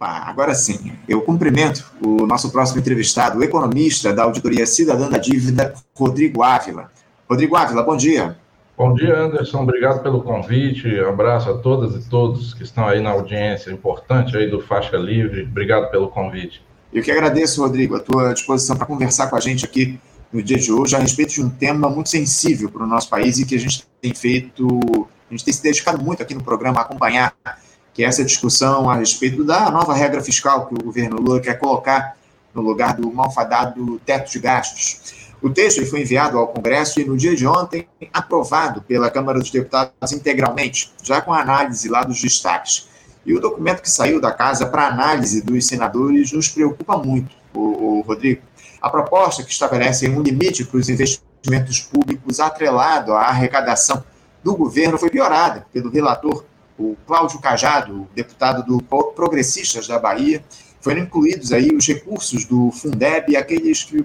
agora sim, eu cumprimento o nosso próximo entrevistado, o economista da Auditoria Cidadã da Dívida, Rodrigo Ávila. Rodrigo Ávila, bom dia. Bom dia, Anderson. Obrigado pelo convite. Abraço a todas e todos que estão aí na audiência importante aí do Faixa Livre. Obrigado pelo convite. Eu que agradeço, Rodrigo, a tua disposição para conversar com a gente aqui no dia de hoje a respeito de um tema muito sensível para o nosso país e que a gente tem feito, a gente tem se dedicado muito aqui no programa a acompanhar que essa discussão a respeito da nova regra fiscal que o governo Lula quer colocar no lugar do malfadado teto de gastos. O texto foi enviado ao Congresso e, no dia de ontem, aprovado pela Câmara dos Deputados integralmente, já com a análise lá dos destaques. E o documento que saiu da casa para análise dos senadores nos preocupa muito, o, o Rodrigo. A proposta que estabelece um limite para os investimentos públicos atrelado à arrecadação do governo foi piorada pelo relator o Cláudio Cajado, deputado do Progressistas da Bahia, foram incluídos aí os recursos do Fundeb, aqueles que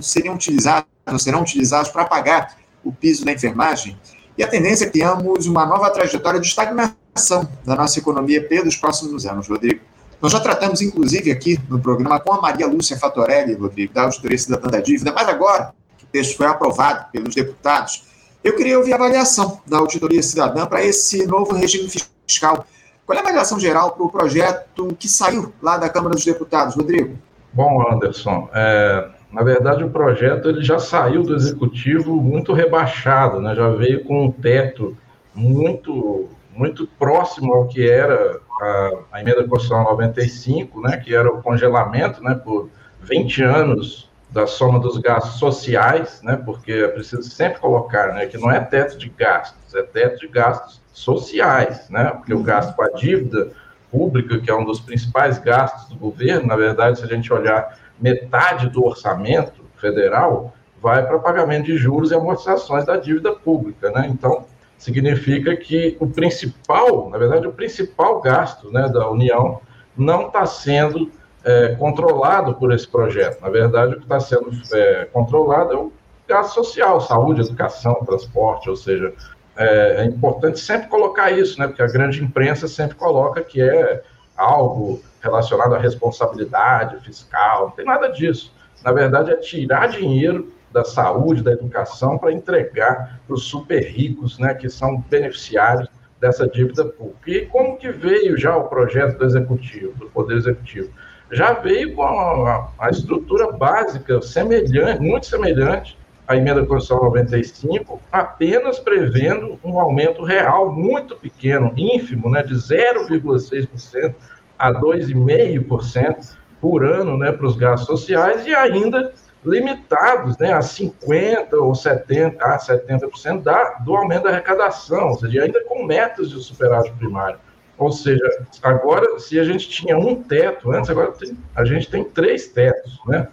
seriam utilizados, serão utilizados para pagar o piso da enfermagem. E a tendência é que tenhamos uma nova trajetória de estagnação da nossa economia pelos próximos anos, Rodrigo. Nós já tratamos, inclusive, aqui no programa com a Maria Lúcia Fatorelli, Rodrigo, da Auditoria Cidadã da Dívida, mas agora que o texto foi aprovado pelos deputados, eu queria ouvir a avaliação da Auditoria Cidadã para esse novo regime fiscal. Qual é a avaliação geral para o projeto que saiu lá da Câmara dos Deputados, Rodrigo? Bom, Anderson, é, na verdade o projeto ele já saiu do Executivo muito rebaixado, né? já veio com um teto muito, muito próximo ao que era a, a emenda constitucional 95, né? que era o congelamento né? por 20 anos da soma dos gastos sociais, né, porque é preciso sempre colocar né, que não é teto de gastos, é teto de gastos sociais, né, porque o gasto com a dívida pública, que é um dos principais gastos do governo, na verdade, se a gente olhar metade do orçamento federal, vai para pagamento de juros e amortizações da dívida pública, né, então significa que o principal, na verdade, o principal gasto né, da União não está sendo é, controlado por esse projeto. Na verdade, o que está sendo é, controlado é o gasto social, saúde, educação, transporte, ou seja, é, é, importante sempre colocar isso, né? Porque a grande imprensa sempre coloca que é algo relacionado à responsabilidade fiscal, não tem nada disso. Na verdade, é tirar dinheiro da saúde, da educação, para entregar para os super ricos, né, que são beneficiários dessa dívida pública. E como que veio já o projeto do Executivo, do Poder Executivo? Já veio com a, a estrutura básica semelhante, muito semelhante à emenda constitucional 95, apenas prevendo um aumento real muito pequeno, ínfimo, né, de 0,6% a 2,5% por ano né, para os gastos sociais e ainda limitados né, a 50% ou 70%, a 70% da, do aumento da arrecadação, ou seja, ainda com metas de superávit primário. Ou seja, agora, se a gente tinha um teto antes, agora tem, a gente tem três tetos, né?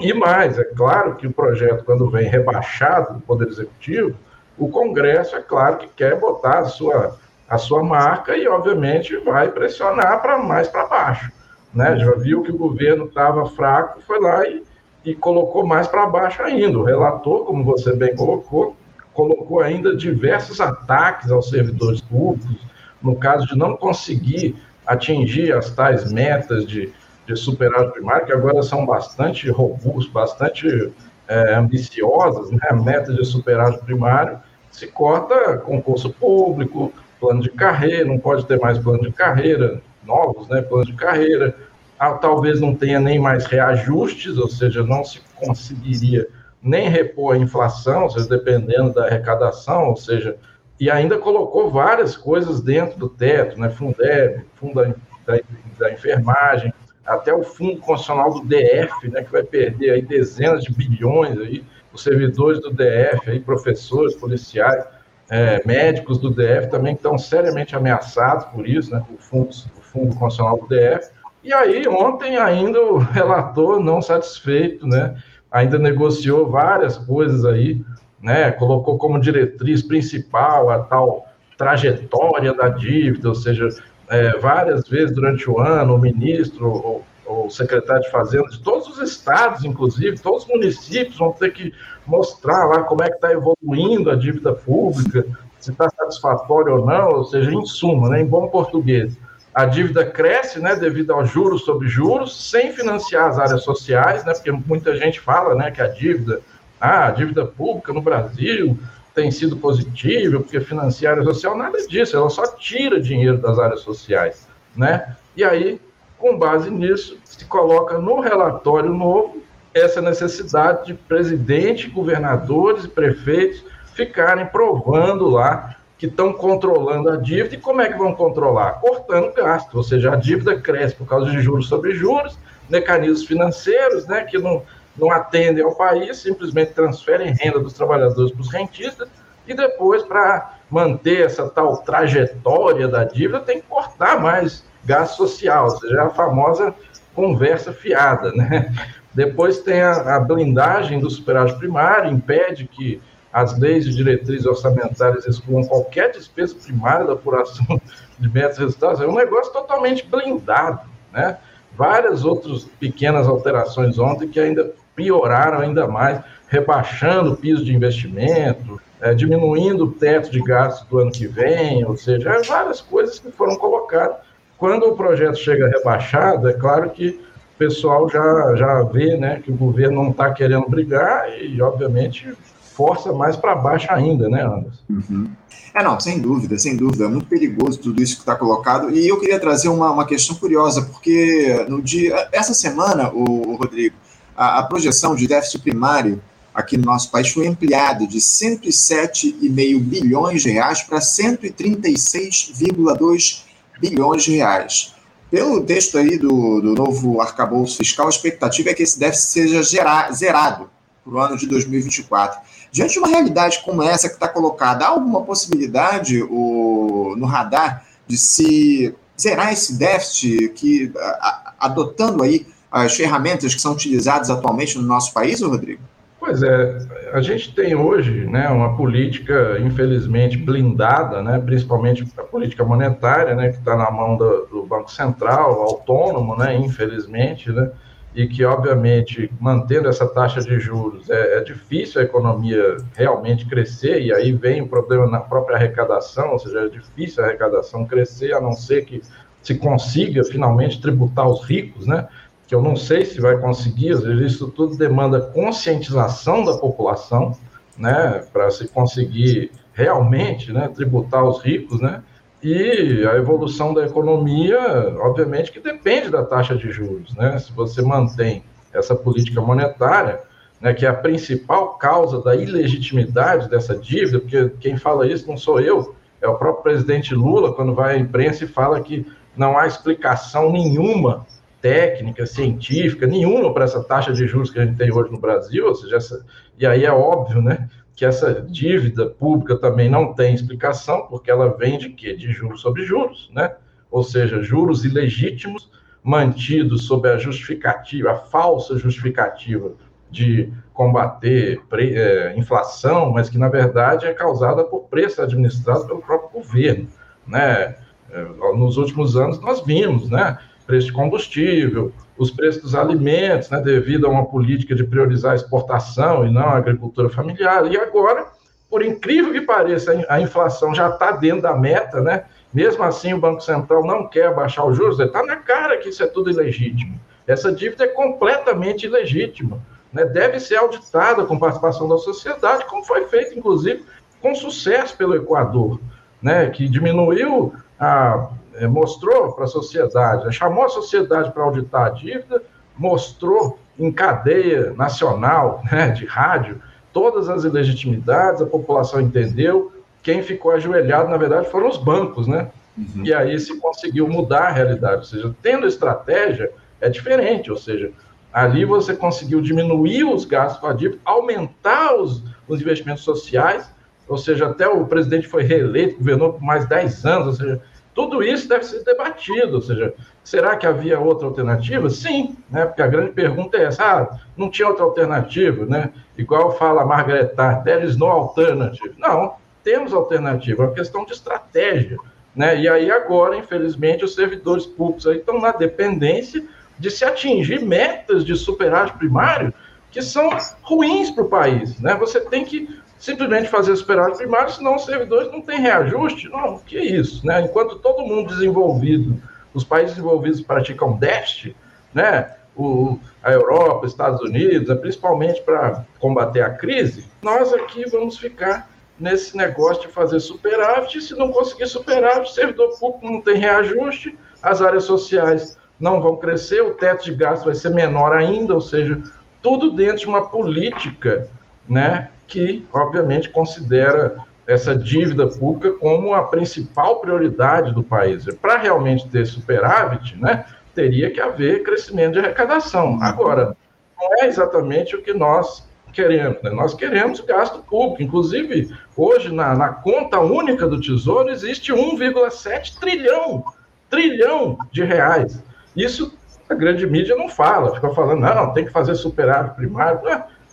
E mais, é claro que o projeto, quando vem rebaixado do Poder Executivo, o Congresso, é claro que quer botar a sua, a sua marca e, obviamente, vai pressionar para mais para baixo. Né? Já viu que o governo estava fraco, foi lá e, e colocou mais para baixo ainda. O relator, como você bem colocou, colocou ainda diversos ataques aos servidores públicos, no caso de não conseguir atingir as tais metas de, de superávit primário, que agora são bastante robustas, bastante é, ambiciosas, né? metas de superávit primário, se corta concurso público, plano de carreira, não pode ter mais plano de carreira, novos né, planos de carreira, ah, talvez não tenha nem mais reajustes, ou seja, não se conseguiria nem repor a inflação, ou seja, dependendo da arrecadação, ou seja, e ainda colocou várias coisas dentro do teto, né? Fundeb, fundo da, da, enfermagem, até o fundo constitucional do DF, né? Que vai perder aí dezenas de bilhões aí, os servidores do DF, aí, professores, policiais, é, médicos do DF também estão seriamente ameaçados por isso, né? O fundo, o fundo constitucional do DF. E aí, ontem ainda o relator não satisfeito, né? Ainda negociou várias coisas aí, né, colocou como diretriz principal a tal trajetória da dívida, ou seja, é, várias vezes durante o ano o ministro ou, o secretário de Fazenda de todos os estados, inclusive, todos os municípios vão ter que mostrar lá como é que está evoluindo a dívida pública, se está satisfatório ou não, ou seja, em suma, né, em bom português, a dívida cresce, né, devido aos juros sobre juros, sem financiar as áreas sociais, né, porque muita gente fala, né, que a dívida, ah, a dívida pública no Brasil tem sido positiva, porque financia a social, nada disso, ela só tira dinheiro das áreas sociais, né? E aí, com base nisso, se coloca no relatório novo essa necessidade de presidente, governadores e prefeitos ficarem provando lá que estão controlando a dívida. E como é que vão controlar? Cortando gasto, ou seja, a dívida cresce por causa de juros sobre juros, mecanismos financeiros né, que não, não atendem ao país, simplesmente transferem renda dos trabalhadores para os rentistas, e depois, para manter essa tal trajetória da dívida, tem que cortar mais gasto social, ou seja, a famosa conversa fiada. Né? Depois tem a, a blindagem do superávit primário, impede que as leis e diretrizes orçamentárias excluam qualquer despesa primária da apuração de metas e resultados, é um negócio totalmente blindado, né? Várias outras pequenas alterações ontem que ainda pioraram ainda mais, rebaixando o piso de investimento, é, diminuindo o teto de gastos do ano que vem, ou seja, várias coisas que foram colocadas. Quando o projeto chega rebaixado, é claro que o pessoal já, já vê né, que o governo não está querendo brigar e, obviamente, força mais para baixo ainda, né, Anderson? Uhum. É, não, sem dúvida, sem dúvida. É muito perigoso tudo isso que está colocado. E eu queria trazer uma, uma questão curiosa, porque no dia. Essa semana, o, o Rodrigo, a, a, projeção de déficit primário aqui no nosso país foi ampliada de 107,5 bilhões de reais para 136,2 bilhões de reais. Pelo texto aí do, do novo arcabouço fiscal, a expectativa é que esse déficit seja gera, zerado para o ano de 2024. Diante de uma realidade como essa que está colocada, há alguma possibilidade o, no radar de se zerar esse déficit que a, adotando aí as ferramentas que são utilizadas atualmente no nosso país, Rodrigo? Pois é, a gente tem hoje né, uma política, infelizmente, blindada, né, principalmente a política monetária, né, que está na mão do, do, Banco Central, autônomo, né, infelizmente, né, e que, obviamente, mantendo essa taxa de juros, é, é, difícil a economia realmente crescer, e aí vem o problema na própria arrecadação, ou seja, é difícil a arrecadação crescer, a não ser que se consiga finalmente tributar os ricos, né? Que eu não sei se vai conseguir, às vezes isso tudo demanda conscientização da população, né? Para se conseguir realmente né, tributar os ricos, né? E a evolução da economia, obviamente, que depende da taxa de juros. Né? Se você mantém essa política monetária, né, que é a principal causa da ilegitimidade dessa dívida, porque quem fala isso não sou eu, é o próprio presidente Lula, quando vai à imprensa e fala que não há explicação nenhuma técnica, científica, nenhuma para essa taxa de juros que a gente tem hoje no Brasil, ou seja, essa, e aí é óbvio, né, que essa dívida pública também não tem explicação, porque ela vem de quê? De juros sobre juros, né? Ou seja, juros ilegítimos mantidos sob a justificativa, a falsa justificativa de combater pre, é, inflação, mas que na verdade é causada por preços administrados pelo próprio governo, né? É, nos últimos anos nós vimos, né? Preço de combustível, os preços dos alimentos, né, devido a uma política de priorizar a exportação e não a agricultura familiar. E agora, por incrível que pareça, a inflação já está dentro da meta, né? Mesmo assim, o Banco Central não quer baixar os juros, está na cara que isso é tudo ilegítimo. Essa dívida é completamente ilegítima. Né? Deve ser auditada com participação da sociedade, como foi feito, inclusive, com sucesso pelo Equador, né? que diminuiu a é, mostrou para a sociedade, né, chamou a sociedade para auditar a dívida, mostrou em cadeia nacional né, de rádio todas as ilegitimidades, a população entendeu, quem ficou ajoelhado, na verdade, foram os bancos, né? Uhum. E aí se conseguiu mudar a realidade, ou seja, tendo estratégia é diferente, ou seja, ali você conseguiu diminuir os gastos com a dívida, aumentar os, os investimentos sociais, ou seja, até o presidente foi reeleito, governou por mais 10 anos, ou seja, tudo isso deve ser debatido, ou seja, será que havia outra alternativa? Sim, né? porque a grande pergunta é essa, ah, não tinha outra alternativa, né? Igual fala Margaret Thatcher, there is no alternative. Não, temos alternativa, é uma questão de estratégia, né? E aí agora, infelizmente, os servidores públicos aí estão na dependência de se atingir metas de superávit primário que são ruins para o país, né? Você tem que simplesmente fazer superávit primário, senão os servidores não têm reajuste. Não, que isso, né? Enquanto todo mundo desenvolvido os países desenvolvidos praticam déficit, né? O, a Europa, Estados Unidos, principalmente para combater a crise, nós aqui vamos ficar nesse negócio de fazer superávit, se não conseguir superávit, o servidor público não tem reajuste, as áreas sociais não vão crescer, o teto de gasto vai ser menor ainda, ou seja, tudo dentro de uma política né, que, obviamente, considera essa dívida pública como a principal prioridade do país. Para realmente ter superávit, né, teria que haver crescimento de arrecadação. Agora, não é exatamente o que nós queremos. Né? Nós queremos gasto público. Inclusive, hoje, na, na conta única do Tesouro, existe 1,7 trilhão, trilhão de reais. Isso a grande mídia não fala, fica falando, não, tem que fazer superávit primário.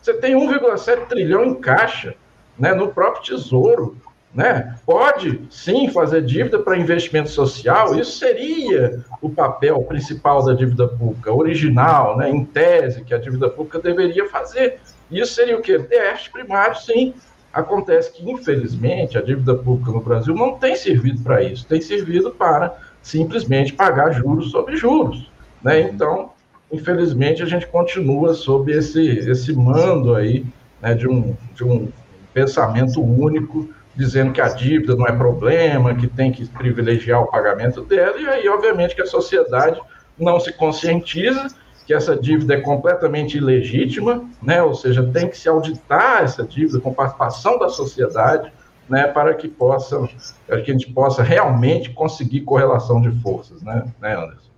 Você tem 1,7 trilhão em caixa, né, no próprio Tesouro. Né? Pode sim fazer dívida para investimento social, isso seria o papel principal da dívida pública, original, né, em tese, que a dívida pública deveria fazer. Isso seria o quê? Déficit primário, sim. Acontece que, infelizmente, a dívida pública no Brasil não tem servido para isso, tem servido para simplesmente pagar juros sobre juros. Né? Então, infelizmente, a gente continua sob esse, esse mando aí né, de, um, de um pensamento único, dizendo que a dívida não é problema, que tem que privilegiar o pagamento dela, e aí, obviamente, que a sociedade não se conscientiza que essa dívida é completamente ilegítima, né? ou seja, tem que se auditar essa dívida com participação da sociedade, né, para que possa, para que a gente possa realmente conseguir correlação de forças, né, né Anderson?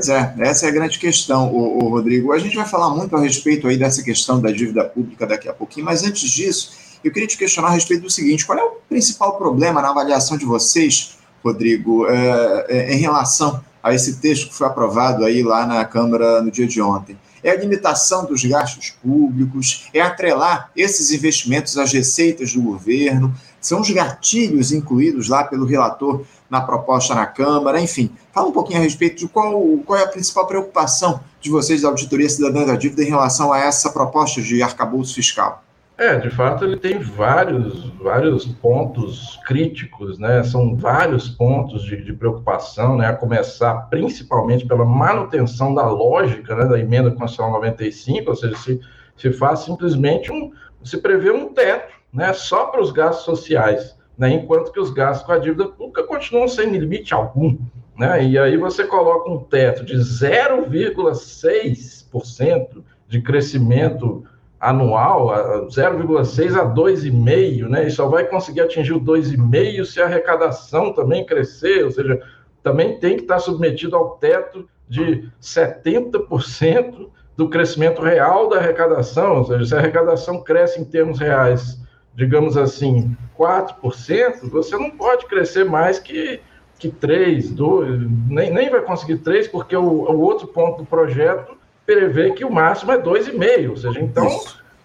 Pois é, essa é a grande questão, o, Rodrigo. A gente vai falar muito a respeito aí dessa questão da dívida pública daqui a pouquinho, mas antes disso, eu queria te questionar a respeito do seguinte: qual é o principal problema na avaliação de vocês, Rodrigo, é, é, em relação a esse texto que foi aprovado aí lá na Câmara no dia de ontem? é a limitação dos gastos públicos, é atrelar esses investimentos às receitas do governo, são os gatilhos incluídos lá pelo relator na proposta na Câmara, enfim. Fala um pouquinho a respeito de qual, qual é a principal preocupação de vocês da Auditoria Cidadã da Dívida em relação a essa proposta de arcabouço fiscal. É, de fato, ele tem vários, vários pontos críticos, né? São vários pontos de, de, preocupação, né? A começar principalmente pela manutenção da lógica né? da emenda constitucional 95, ou seja, se, se faz simplesmente um. se prevê um teto, né? Só para os gastos sociais, né? Enquanto que os gastos com a dívida pública continuam sem limite algum. Né? E aí você coloca um teto de 0,6% de crescimento anual, 0,6 a 2,5, né? E só vai conseguir atingir o 2,5 se a arrecadação também crescer, ou seja, também tem que estar submetido ao teto de 70% do crescimento real da arrecadação, ou seja, se a arrecadação cresce em termos reais, digamos assim, 4%, você não pode crescer mais que, que 3, 2, nem, nem vai conseguir 3, porque o, o outro ponto do projeto prevê que o máximo é 2,5, ou seja, então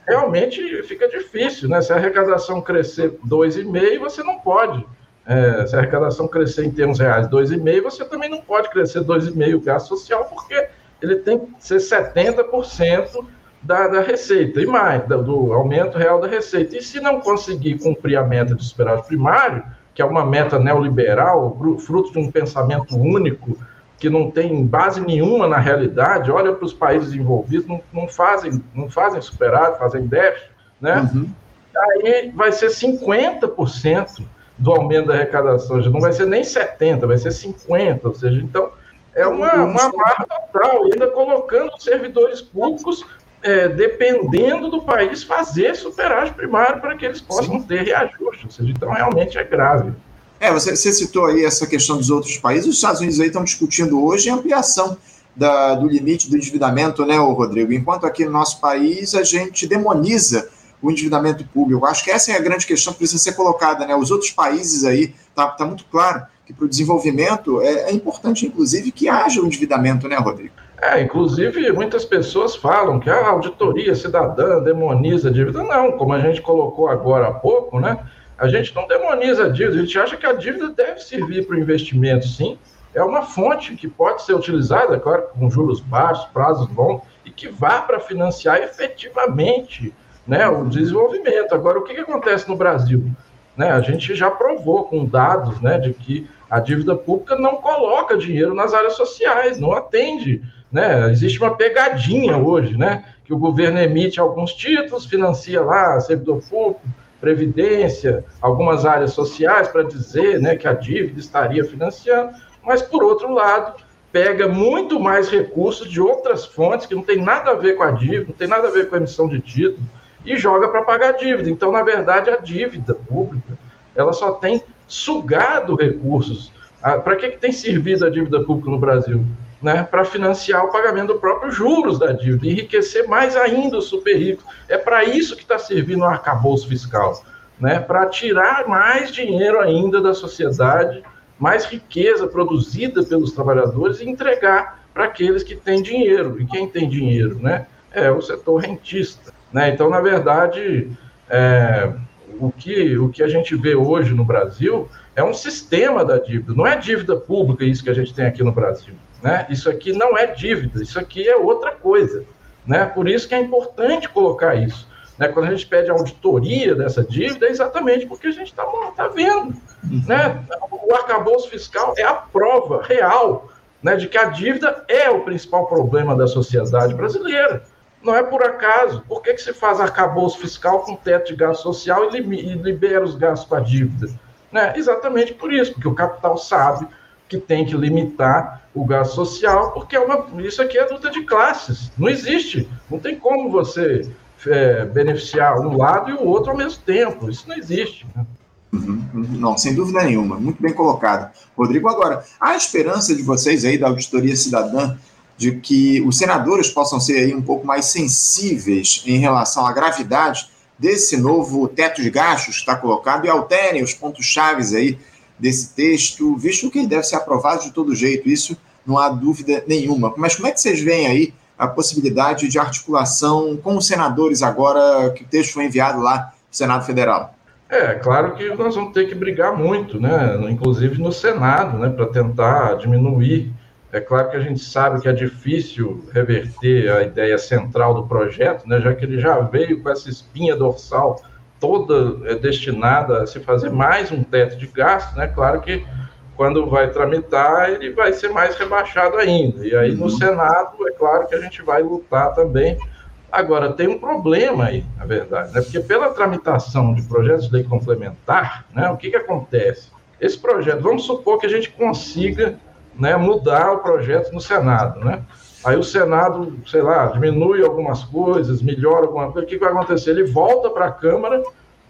realmente fica difícil, né? Se a arrecadação crescer 2,5, você não pode. É, se a arrecadação crescer em termos reais 2,5, você também não pode crescer 2,5 o gasto social, porque ele tem que ser 70% da, da receita e mais, do, do aumento real da receita. E se não conseguir cumprir a meta de superávit primário, que é uma meta neoliberal, fruto de um pensamento único, que não tem base nenhuma na realidade, olha para os países envolvidos, não, não, fazem, não fazem superávit, fazem déficit, né? Uhum. Aí vai ser 50% do aumento da arrecadação, não vai ser nem 70%, vai ser 50%, ou seja, então é uma, uma barra total, ainda colocando os servidores públicos é, dependendo do país fazer superávit primário para que eles possam Sim. ter reajuste, ou seja, então realmente é grave. É, você, você, citou aí essa questão dos outros países. Os Estados Unidos aí estão discutindo hoje a ampliação da, do limite do endividamento, né, Rodrigo? Enquanto aqui no nosso país a gente demoniza o endividamento público. Acho que essa é a grande questão que precisa ser colocada, né? Os outros países aí, tá, tá muito claro que para o desenvolvimento é, é, importante, inclusive, que haja o endividamento, né, Rodrigo? É, inclusive, muitas pessoas falam que a auditoria cidadã demoniza a dívida. Não, como a gente colocou agora há pouco, né? A gente não demoniza a dívida, a gente acha que a dívida deve servir para o investimento, sim. É uma fonte que pode ser utilizada, claro, com juros baixos, prazos longos, e que vá para financiar efetivamente né, o desenvolvimento. Agora, o que, que acontece no Brasil? Né, a gente já provou com dados né, de que A dívida pública não coloca dinheiro nas áreas sociais, não atende. Né? Existe uma pegadinha hoje, né? que o governo emite alguns títulos, financia lá servidor público, previdência, algumas áreas sociais para dizer né, que a dívida estaria financiando, mas por outro lado pega muito mais recursos de outras fontes que não tem nada a ver com a dívida, não tem nada a ver com a emissão de título e joga para pagar a dívida. Então, na verdade, a dívida pública ela só tem sugado recursos. Ah, para que, que tem servido a dívida pública no Brasil? Né, para financiar o pagamento dos próprios juros da dívida, enriquecer mais ainda os super ricos. É para isso que está servindo o arcabouço fiscal, né, para tirar mais dinheiro ainda da sociedade, mais riqueza produzida pelos trabalhadores e entregar para aqueles que têm dinheiro. E quem tem dinheiro né, é o setor rentista. Né? Então, na verdade, é, o, que, o que a gente vê hoje no Brasil é um sistema da dívida, não é dívida pública isso que a gente tem aqui no Brasil. Né? Isso aqui não é dívida, isso aqui é outra coisa. Né? Por isso que é importante colocar isso. Né? Quando a gente pede auditoria dessa dívida, é exatamente porque a gente está tá vendo. Né? O arcabouço fiscal é a prova real né, de que a dívida é o principal problema da sociedade brasileira. Não é por acaso. Por que, que se faz arcabouço fiscal com teto de gasto social e, libera os gastos com a dívida? Né? Exatamente por isso, porque o capital sabe que tem que limitar o gasto social, porque é uma, isso aqui é luta de classes. Não existe. Não tem como você é, beneficiar um lado e o outro ao mesmo tempo. Isso não existe. Né? Uhum, uhum. não, sem dúvida nenhuma. Muito bem colocado. Rodrigo, agora, há esperança de vocês aí da Auditoria Cidadã de que os senadores possam ser aí um pouco mais sensíveis em relação à gravidade desse novo teto de gastos que está colocado e alterem os pontos chaves aí desse texto, visto que ele deve ser aprovado de todo jeito, isso não há dúvida nenhuma. Mas como é que vocês veem aí a possibilidade de articulação com os senadores agora que o texto foi enviado lá para o Senado Federal? É, claro que nós vamos ter que brigar muito, né? inclusive no Senado, né? para tentar diminuir é claro que a gente sabe que é difícil reverter a ideia central do projeto, né, já que ele já veio com essa espinha dorsal toda é, destinada a se fazer mais um teto de gasto, né? Claro que quando vai tramitar, ele vai ser mais rebaixado ainda. E aí no uhum. Senado, é claro que a gente vai lutar também. Agora, tem um problema aí, na verdade, né? Porque pela tramitação de projetos de lei complementar, né, o que, que acontece? Esse projeto, vamos supor que a gente consiga né, mudar o projeto no Senado, né? Aí o Senado, sei lá, diminui algumas coisas, melhora alguma coisa, o que vai acontecer? Ele volta para a Câmara,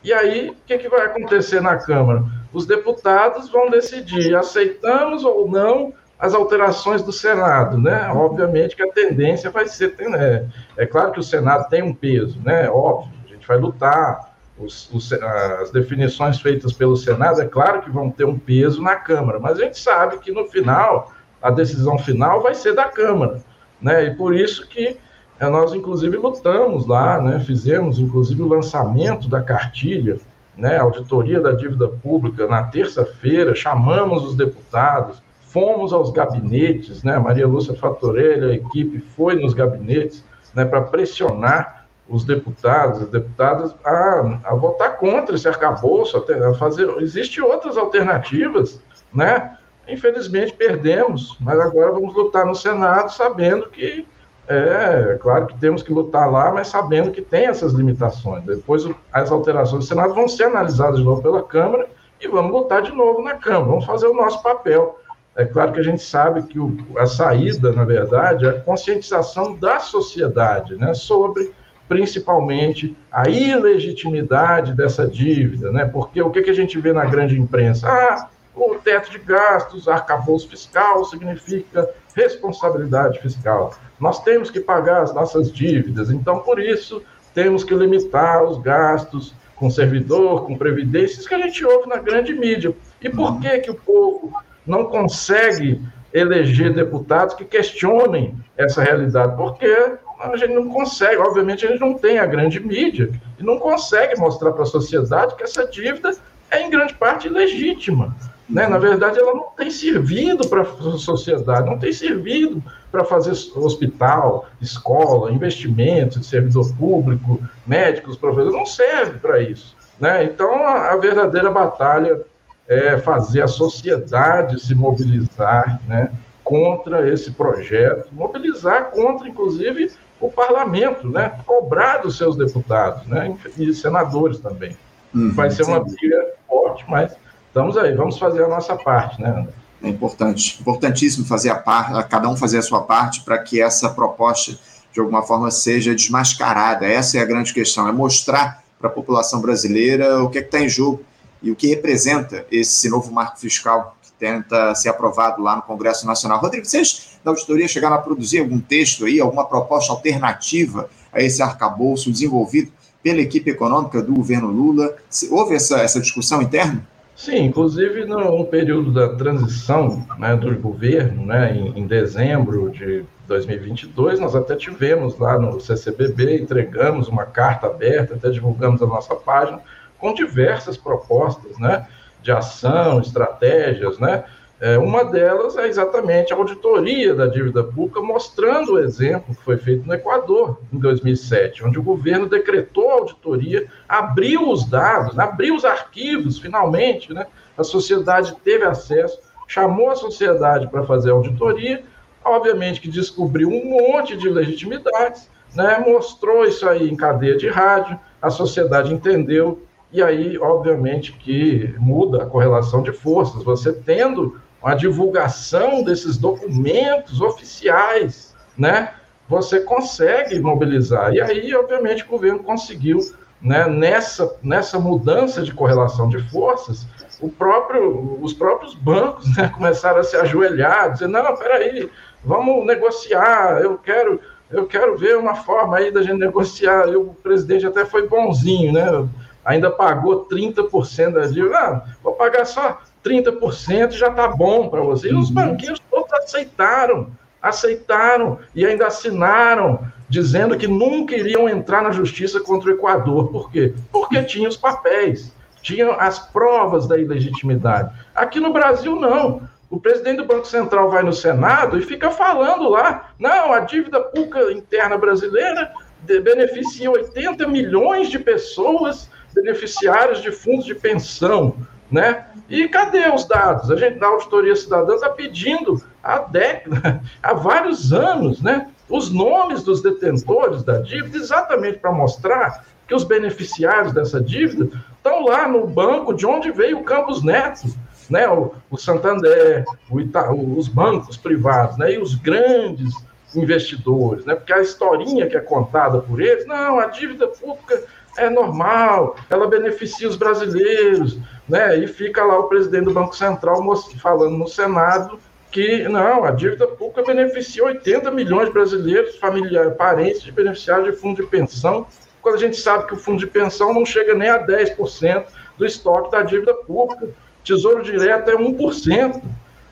e aí o que, que vai acontecer na Câmara? Os deputados vão decidir, aceitamos ou não as alterações do Senado, né? Obviamente que a tendência vai ser, é, é claro que o Senado tem um peso, né? Óbvio, a gente vai lutar, os, os, as definições feitas pelo Senado, é claro que vão ter um peso na Câmara, mas a gente sabe que no final, a decisão final vai ser da Câmara, né? E por isso que eh, nós, inclusive, lutamos lá, né? Fizemos, inclusive, o lançamento da cartilha, né? Auditoria da dívida pública na terça-feira, chamamos os deputados, fomos aos gabinetes, né? Maria Lúcia Fatorelli, a equipe foi nos gabinetes, né? Para pressionar os deputados, as deputadas, a, a votar contra esse arcabouço, a fazer. Existem outras alternativas, né? Infelizmente perdemos, mas agora vamos lutar no Senado, sabendo que é, claro que temos que lutar lá, mas sabendo que tem essas limitações. Depois as alterações do Senado vão ser analisadas de novo pela Câmara e vamos lutar de novo na Câmara. Vamos fazer o nosso papel. É claro que a gente sabe que o, a saída, na verdade, é a conscientização da sociedade né, sobre principalmente a ilegitimidade dessa dívida, né? Porque o que, que a gente vê na grande imprensa? Ah, o teto de gastos, arcabouço fiscal significa responsabilidade fiscal. Nós temos que pagar as nossas dívidas, então por isso temos que limitar os gastos com servidor, com previdência, isso que a gente ouve na grande mídia. E por que que o povo não consegue eleger deputados que questionem essa realidade? Porque a gente não consegue, obviamente, a gente não tem a grande mídia e não consegue mostrar para a sociedade que essa dívida é, em grande parte, legítima. Né? Na verdade, ela não tem servido para a sociedade, não tem servido para fazer hospital, escola, investimentos de servidor público, médicos, professores, não serve para isso. Né? Então, a, a verdadeira batalha é, fazer a sociedade se mobilizar né, contra esse projeto, mobilizar contra, inclusive, o parlamento, né, cobrar dos seus deputados né, e senadores também. Uhum, Vai ser uma briga forte, mas estamos aí, vamos fazer a nossa parte, né? É importante, importantíssimo fazer a parte, cada um fazer a sua parte para que essa proposta, de alguma forma, seja desmascarada. Essa é a grande questão, é mostrar para a população brasileira o que é está em jogo e o que representa esse novo marco fiscal que tenta ser aprovado lá no Congresso Nacional. Rodrigo, vocês da auditoria chegaram a produzir algum texto aí, alguma proposta alternativa a esse arcabouço desenvolvido pela equipe econômica do governo Lula? Houve essa, essa discussão interna? Sim, inclusive no período da transição né, do governo, né, em, em, dezembro de 2022, nós até tivemos lá no CCBB, entregamos uma carta aberta, até divulgamos a nossa página, com diversas propostas né, de ação, estratégias, né, é, uma delas é exatamente a auditoria da dívida pública, mostrando o exemplo que foi feito no Equador em 2007, onde o governo decretou a auditoria, abriu os dados, abriu os arquivos, finalmente, né? a sociedade teve acesso, chamou a sociedade para fazer a auditoria, obviamente que descobriu um monte de legitimidades, né? mostrou isso aí em cadeia de rádio, a sociedade entendeu, e aí, obviamente, que muda a correlação de forças. Você tendo a divulgação desses documentos oficiais, né? Você consegue mobilizar. E aí, obviamente, o governo conseguiu, né, nessa, nessa mudança de correlação de forças, o próprio, os próprios bancos né, começaram a se ajoelhar, dizer, não, peraí, vamos negociar, eu quero, eu quero ver uma forma aí da gente negociar. E o presidente até foi bonzinho, né? Ainda pagou 30% da dívida. Ah, vou pagar só 30% já está bom para você. E os uhum. banqueiros todos aceitaram, aceitaram e ainda assinaram, dizendo que nunca iriam entrar na justiça contra o Equador. Por quê? Porque tinham os papéis, tinham as provas da ilegitimidade. Aqui no Brasil, não. O presidente do Banco Central vai no Senado e fica falando lá: não, a dívida pública interna brasileira beneficia 80 milhões de pessoas beneficiários de fundos de pensão né? E cadê os dados? A gente da auditoria cidadã está pedindo há décadas, há vários anos, né? Os nomes dos detentores da dívida, exatamente para mostrar que os beneficiários dessa dívida estão lá no banco de onde veio o Campos Neto, né? O, o Santander, o Ita, os bancos privados, né? E os grandes investidores, né? Porque a historinha que é contada por eles, não, a dívida pública é normal, ela beneficia os brasileiros, né? E fica lá o presidente do Banco Central falando no Senado que não, a dívida pública beneficia 80 milhões de brasileiros, familiares, parentes de beneficiários de fundo de pensão, quando a gente sabe que o fundo de pensão não chega nem a 10% do estoque da dívida pública. Tesouro direto é 1%.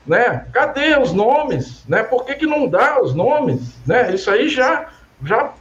Né? Cadê os nomes? Né? Por que, que não dá os nomes? Né? Isso aí já, já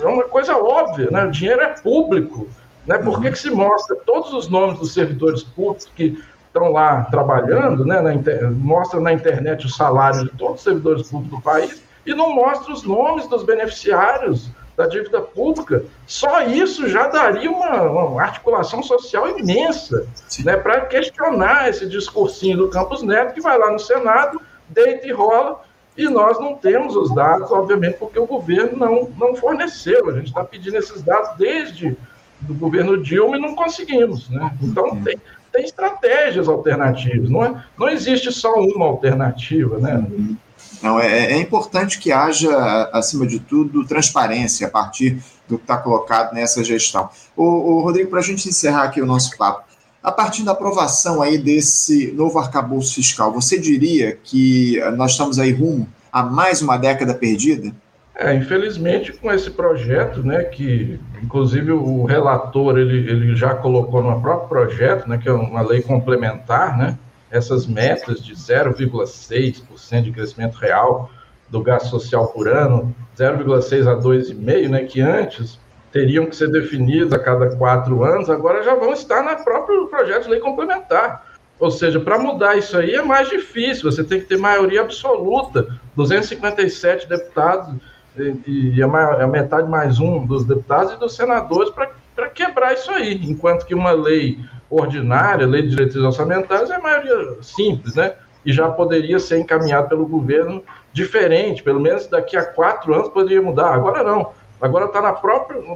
é uma coisa óbvia, né? o dinheiro é público. Né? Por que, que se mostra todos os nomes dos servidores públicos que estão lá trabalhando, né? na inter... mostra na internet o salário de todos os servidores públicos do país e não mostra os nomes dos beneficiários da dívida pública? Só isso já daria uma, uma articulação social imensa né? para questionar esse discursinho do Campos Neto, que vai lá no Senado, deita e rola e nós não temos os dados, obviamente, porque o governo não, não forneceu. A gente está pedindo esses dados desde do governo Dilma e não conseguimos. Né? Então, uhum. tem, tem estratégias alternativas, não, é, não existe só uma alternativa. Né? Uhum. Não, é, é importante que haja, acima de tudo, transparência a partir do que está colocado nessa gestão. O, o Rodrigo, para a gente encerrar aqui o nosso papo, a partir da aprovação aí desse novo arcabouço fiscal, você diria que nós estamos aí rumo a mais uma década perdida? É, infelizmente, com esse projeto, né, que inclusive o relator ele, ele já colocou no próprio projeto, né, que é uma lei complementar, né, essas metas de 0,6% de crescimento real do gasto social por ano, 0,6 a 2,5, né, que antes teriam que ser definidos a cada quatro anos, agora já vão estar no próprio projeto de lei complementar. Ou seja, para mudar isso aí é mais difícil, você tem que ter maioria absoluta, 257 deputados e, e a, a, metade mais um dos deputados e dos senadores para quebrar isso aí, enquanto que uma lei ordinária, lei de diretrizes orçamentárias, é maioria simples, né? E já poderia ser encaminhado pelo governo diferente, pelo menos daqui a quatro anos poderia mudar. Agora não. Agora está no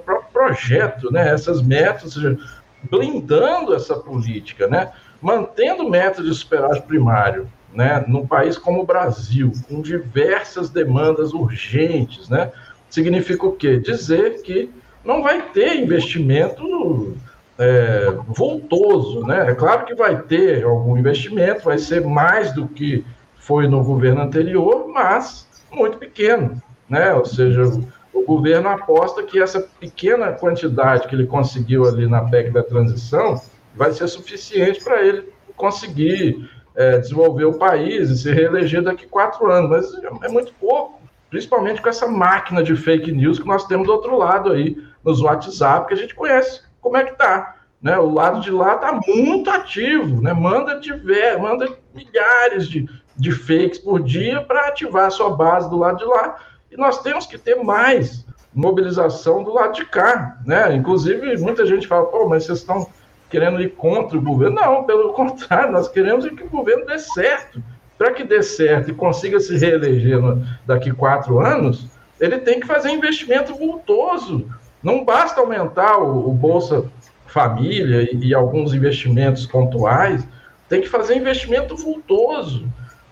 próprio projeto, né? Essas metas, seja, blindando essa política, né? Mantendo metas de superávit primário, né? Num país como o Brasil, com diversas demandas urgentes, né? Significa o quê? Dizer que não vai ter investimento é, voltoso, né? É claro que vai ter algum investimento, vai ser mais do que foi no governo anterior, mas muito pequeno, né? Ou seja, o governo aposta que essa pequena quantidade que ele conseguiu ali na PEC da transição vai ser suficiente para ele conseguir é, desenvolver o país e se reeleger daqui quatro anos, mas é muito pouco, principalmente com essa máquina de fake news que nós temos do outro lado aí, nos WhatsApp, que a gente conhece como é que tá. Né? O lado de lá está muito ativo, né? manda, tiver, manda milhares de, de fakes por dia para ativar a sua base do lado de lá. Nós temos que ter mais mobilização do lado de cá. Né? Inclusive, muita gente fala, pô, mas vocês estão querendo ir contra o governo. Não, pelo contrário, nós queremos que o governo dê certo. Para que dê certo e consiga se reeleger daqui quatro anos, ele tem que fazer investimento vultoso. Não basta aumentar o, o Bolsa Família e, e, alguns investimentos pontuais, tem que fazer investimento vultoso.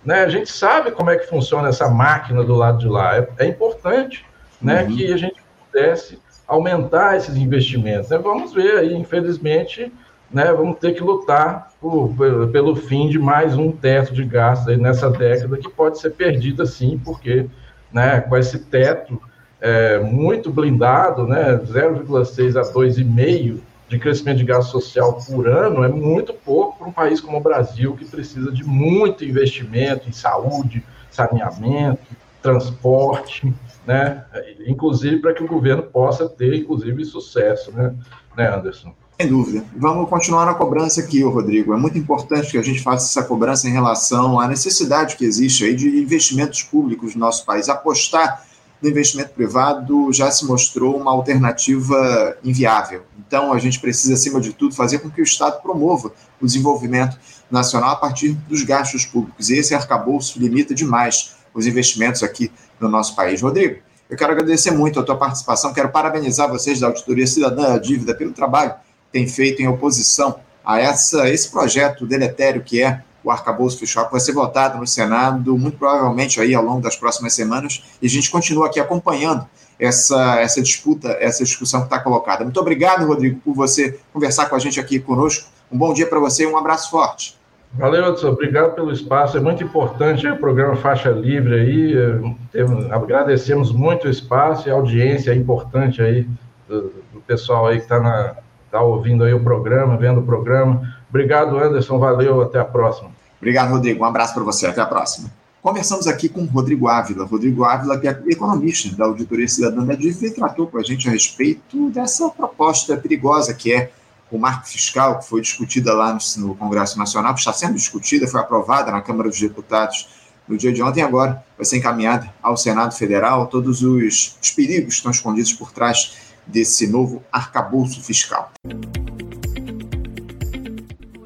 Né? A gente sabe como é que funciona essa máquina do lado de lá. É, é importante né, uhum. que a gente pudesse aumentar esses investimentos. Né? Vamos ver aí, infelizmente, né, vamos ter que lutar por, pelo, fim de mais um teto de gastos nessa década que pode ser perdida sim, porque né, com esse teto é, muito blindado, né, 0,6 a 2,5 de crescimento de gasto social por ano é muito pouco para um país como o Brasil, que precisa de muito investimento em saúde, saneamento, transporte, né? Inclusive para que o governo possa ter, inclusive, sucesso, né, né Anderson? Sem dúvida. Vamos continuar na cobrança aqui, Rodrigo. É muito importante que a gente faça essa cobrança em relação à necessidade que existe aí de investimentos públicos no nosso país. Apostar no investimento privado já se mostrou uma alternativa inviável. Então, a gente precisa, acima de tudo, fazer com que o Estado promova o desenvolvimento nacional a partir dos gastos públicos. E esse arcabouço limita demais os investimentos aqui no nosso país. Rodrigo, eu quero agradecer muito a tua participação, quero parabenizar vocês da Auditoria Cidadã da Dívida pelo trabalho que tem feito em oposição a essa, esse projeto deletério que é o arcabouço fiscal, que vai ser votado no Senado, muito provavelmente aí ao longo das próximas semanas, e a gente continua aqui acompanhando essa, essa disputa, essa discussão que está colocada. Muito obrigado, Rodrigo, por você conversar com a gente aqui conosco. Um bom dia para você e um abraço forte. Valeu, Edson. Obrigado pelo espaço. É muito importante o programa Faixa Livre aí. agradecemos muito o espaço e a audiência é importante aí do, do pessoal aí que está tá ouvindo aí o programa, vendo o programa. Obrigado, Anderson. Valeu. Até a próxima. Obrigado, Rodrigo. Um abraço para você. Até a próxima. Conversamos aqui com Rodrigo Ávila. Rodrigo Ávila, que é economista da Auditoria Cidadã da Dívida, e tratou com a gente a respeito dessa proposta perigosa que é o marco fiscal, que foi discutida lá no, Congresso Nacional, que está sendo discutida, foi aprovada na Câmara dos Deputados no dia de ontem, agora vai ser encaminhada ao Senado Federal. Todos os, os perigos estão escondidos por trás desse novo arcabouço fiscal.